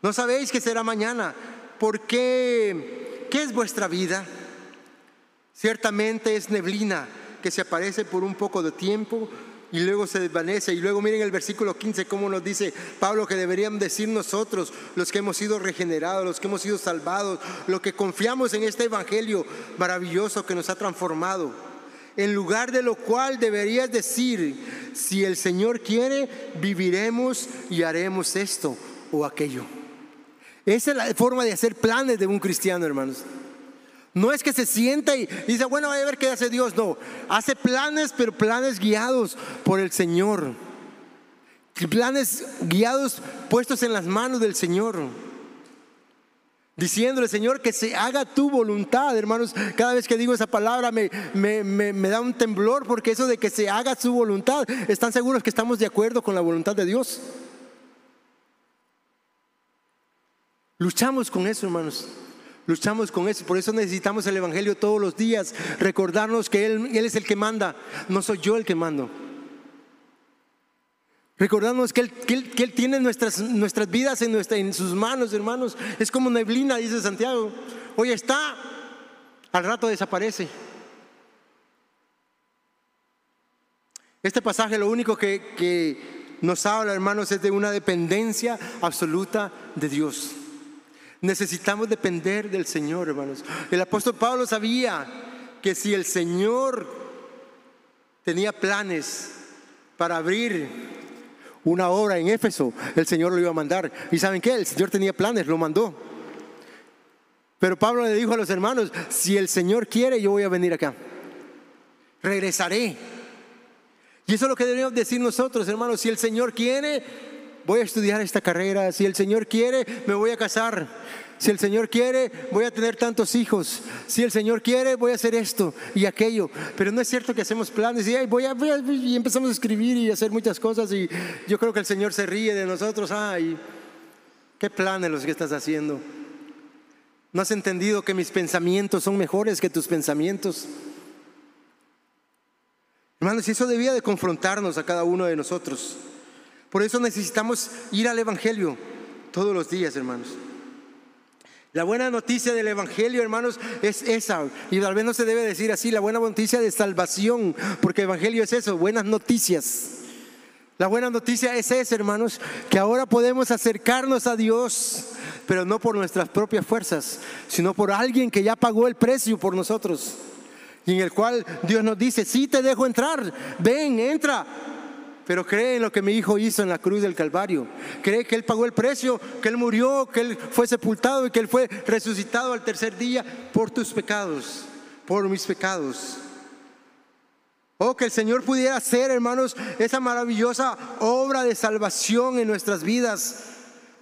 No sabéis qué será mañana. ¿Por qué? ¿Qué es vuestra vida? Ciertamente es neblina que se aparece por un poco de tiempo y luego se desvanece. Y luego miren el versículo 15, cómo nos dice Pablo que deberían decir nosotros, los que hemos sido regenerados, los que hemos sido salvados, los que confiamos en este Evangelio maravilloso que nos ha transformado en lugar de lo cual deberías decir, si el Señor quiere, viviremos y haremos esto o aquello. Esa es la forma de hacer planes de un cristiano, hermanos. No es que se sienta y dice, bueno, voy a ver qué hace Dios. No, hace planes, pero planes guiados por el Señor. Planes guiados puestos en las manos del Señor diciéndole, Señor, que se haga tu voluntad, hermanos. Cada vez que digo esa palabra me, me, da un temblor porque eso de que se haga su voluntad, ¿están seguros que estamos de acuerdo con la voluntad de Dios? Luchamos con eso, hermanos. Luchamos con eso. Por eso necesitamos el Evangelio todos los días. Recordarnos que Él, Él es el que manda. No soy yo el que mando. Recordamos que él, que él, tiene nuestras, nuestras vidas en, nuestra, en sus manos, hermanos. Es como neblina, dice Santiago. Hoy está, al rato desaparece. Este pasaje lo único que, que nos habla, hermanos, es de una dependencia absoluta de Dios. Necesitamos depender del Señor, hermanos. El apóstol Pablo sabía que si el Señor tenía planes para abrir una obra en Éfeso, el Señor lo iba a mandar. ¿Y saben qué? El Señor tenía planes, lo mandó. Pero Pablo le dijo a los hermanos, si el Señor quiere, yo voy a venir acá. Regresaré. Y eso es lo que debemos decir nosotros, hermanos. Si el Señor quiere, voy a estudiar esta carrera. Si el Señor quiere, me voy a casar. Si el Señor quiere, voy a tener tantos hijos. Si el Señor quiere, voy a hacer esto y aquello. Pero no es cierto que hacemos planes y, voy a, y empezamos a escribir y hacer muchas cosas y yo creo que el Señor se ríe de nosotros. Ay, ¿qué planes los que estás haciendo? ¿No has entendido que mis pensamientos son mejores que tus pensamientos? Hermanos, y eso debía de confrontarnos a cada uno de nosotros. Por eso necesitamos ir al Evangelio todos los días, hermanos. La buena noticia del Evangelio, hermanos, es esa. Y tal vez no se debe decir así, la buena noticia de salvación, porque Evangelio es eso, buenas noticias. La buena noticia es esa, hermanos, que ahora podemos acercarnos a Dios, pero no por nuestras propias fuerzas, sino por alguien que ya pagó el precio por nosotros. Y en el cual Dios nos dice, sí te dejo entrar, ven, entra, pero cree en lo que mi hijo hizo en la cruz del Calvario. Cree que Él pagó el precio, que Él murió, que Él fue sepultado y que Él fue resucitado al tercer día por tus pecados, por mis pecados. Oh, que el Señor pudiera hacer, hermanos, esa maravillosa obra de salvación en nuestras vidas.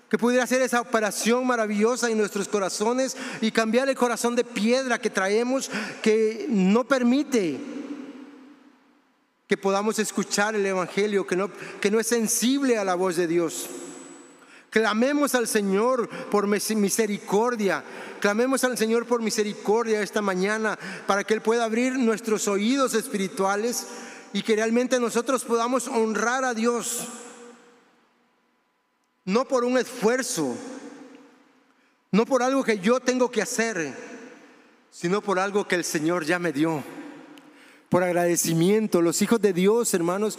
Que pudiera hacer esa operación maravillosa en nuestros corazones y cambiar el corazón de piedra que traemos que no permite que podamos escuchar el Evangelio, que no, que no es sensible a la voz de Dios. Clamemos al Señor por misericordia. Clamemos al Señor por misericordia esta mañana para que Él pueda abrir nuestros oídos espirituales y que realmente nosotros podamos honrar a Dios. No por un esfuerzo, no por algo que yo tengo que hacer, sino por algo que el Señor ya me dio por agradecimiento. Los hijos de Dios, hermanos,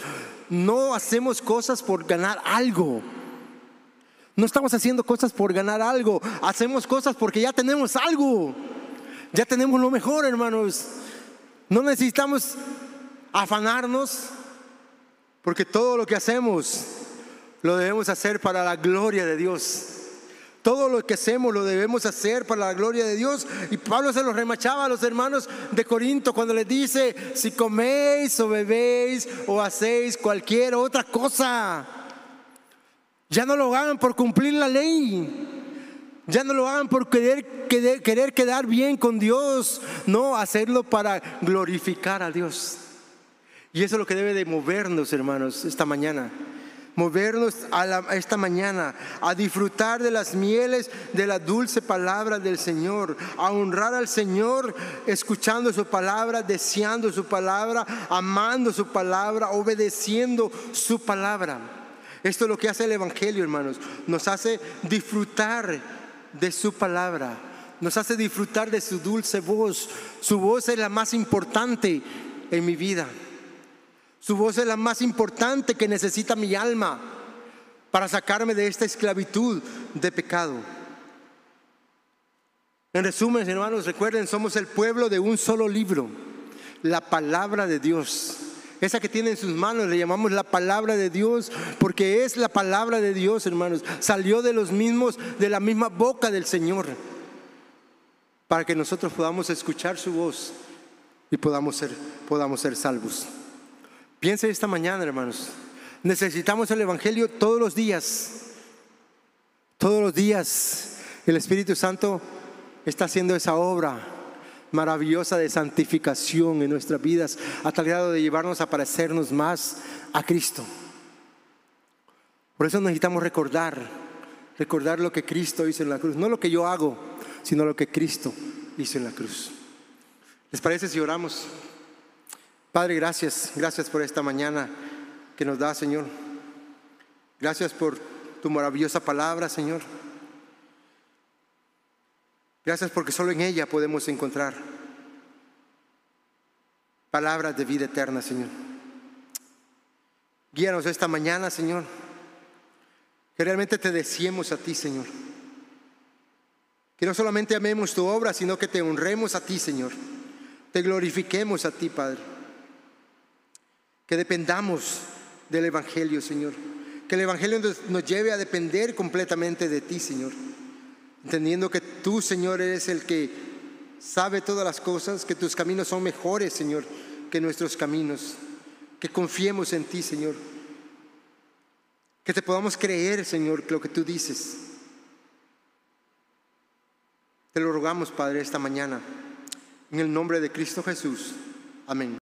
no hacemos cosas por ganar algo. No estamos haciendo cosas por ganar algo. Hacemos cosas porque ya tenemos algo. Ya tenemos lo mejor, hermanos. No necesitamos afanarnos porque todo lo que hacemos lo debemos hacer para la gloria de Dios. Todo lo que hacemos lo debemos hacer para la gloria de Dios. Y Pablo se lo remachaba a los hermanos de Corinto cuando les dice, si coméis o bebéis o hacéis cualquier otra cosa, ya no lo hagan por cumplir la ley. Ya no lo hagan por querer, querer, querer quedar bien con Dios, no hacerlo para glorificar a Dios. Y eso es lo que debe de movernos, hermanos, esta mañana movernos a, esta mañana a disfrutar de las mieles de la dulce palabra del Señor, a honrar al Señor escuchando su palabra, deseando su palabra, amando su palabra, obedeciendo su palabra. Esto es lo que hace el Evangelio, hermanos. Nos hace disfrutar de su palabra. Nos hace disfrutar de su dulce voz. Su voz es la más importante en mi vida. Su voz es la más importante que necesita mi alma para sacarme de esta esclavitud de pecado. En resumen, hermanos, recuerden, somos el pueblo de un solo libro, la palabra de Dios. Esa que tiene en sus manos le llamamos la palabra de Dios, porque es la palabra de Dios, hermanos. Salió de los mismos, de la misma boca del Señor, para que nosotros podamos escuchar su voz y podamos ser, podamos ser salvos. Piense esta mañana, hermanos. Necesitamos el Evangelio todos los días. Todos los días el Espíritu Santo está haciendo esa obra maravillosa de santificación en nuestras vidas, a tal grado de llevarnos a parecernos más a Cristo. Por eso necesitamos recordar, recordar lo que Cristo hizo en la cruz, no lo que yo hago, sino lo que Cristo hizo en la cruz. ¿Les parece si oramos? Padre, gracias, gracias por esta mañana que nos da, Señor. Gracias por tu maravillosa palabra, Señor. Gracias porque solo en ella podemos encontrar palabras de vida eterna, Señor. Guíanos esta mañana, Señor. Que realmente te deseemos a ti, Señor. Que no solamente amemos tu obra, sino que te honremos a ti, Señor. Te glorifiquemos a ti, Padre que dependamos del Evangelio, Señor. Que el Evangelio nos, lleve a depender completamente de ti, Señor. Entendiendo que tú, Señor, eres el que sabe todas las cosas, que tus caminos son mejores, Señor, que nuestros caminos. Que confiemos en ti, Señor. Que te podamos creer, Señor, lo que tú dices. Te lo rogamos, Padre, esta mañana. En el nombre de Cristo Jesús. Amén.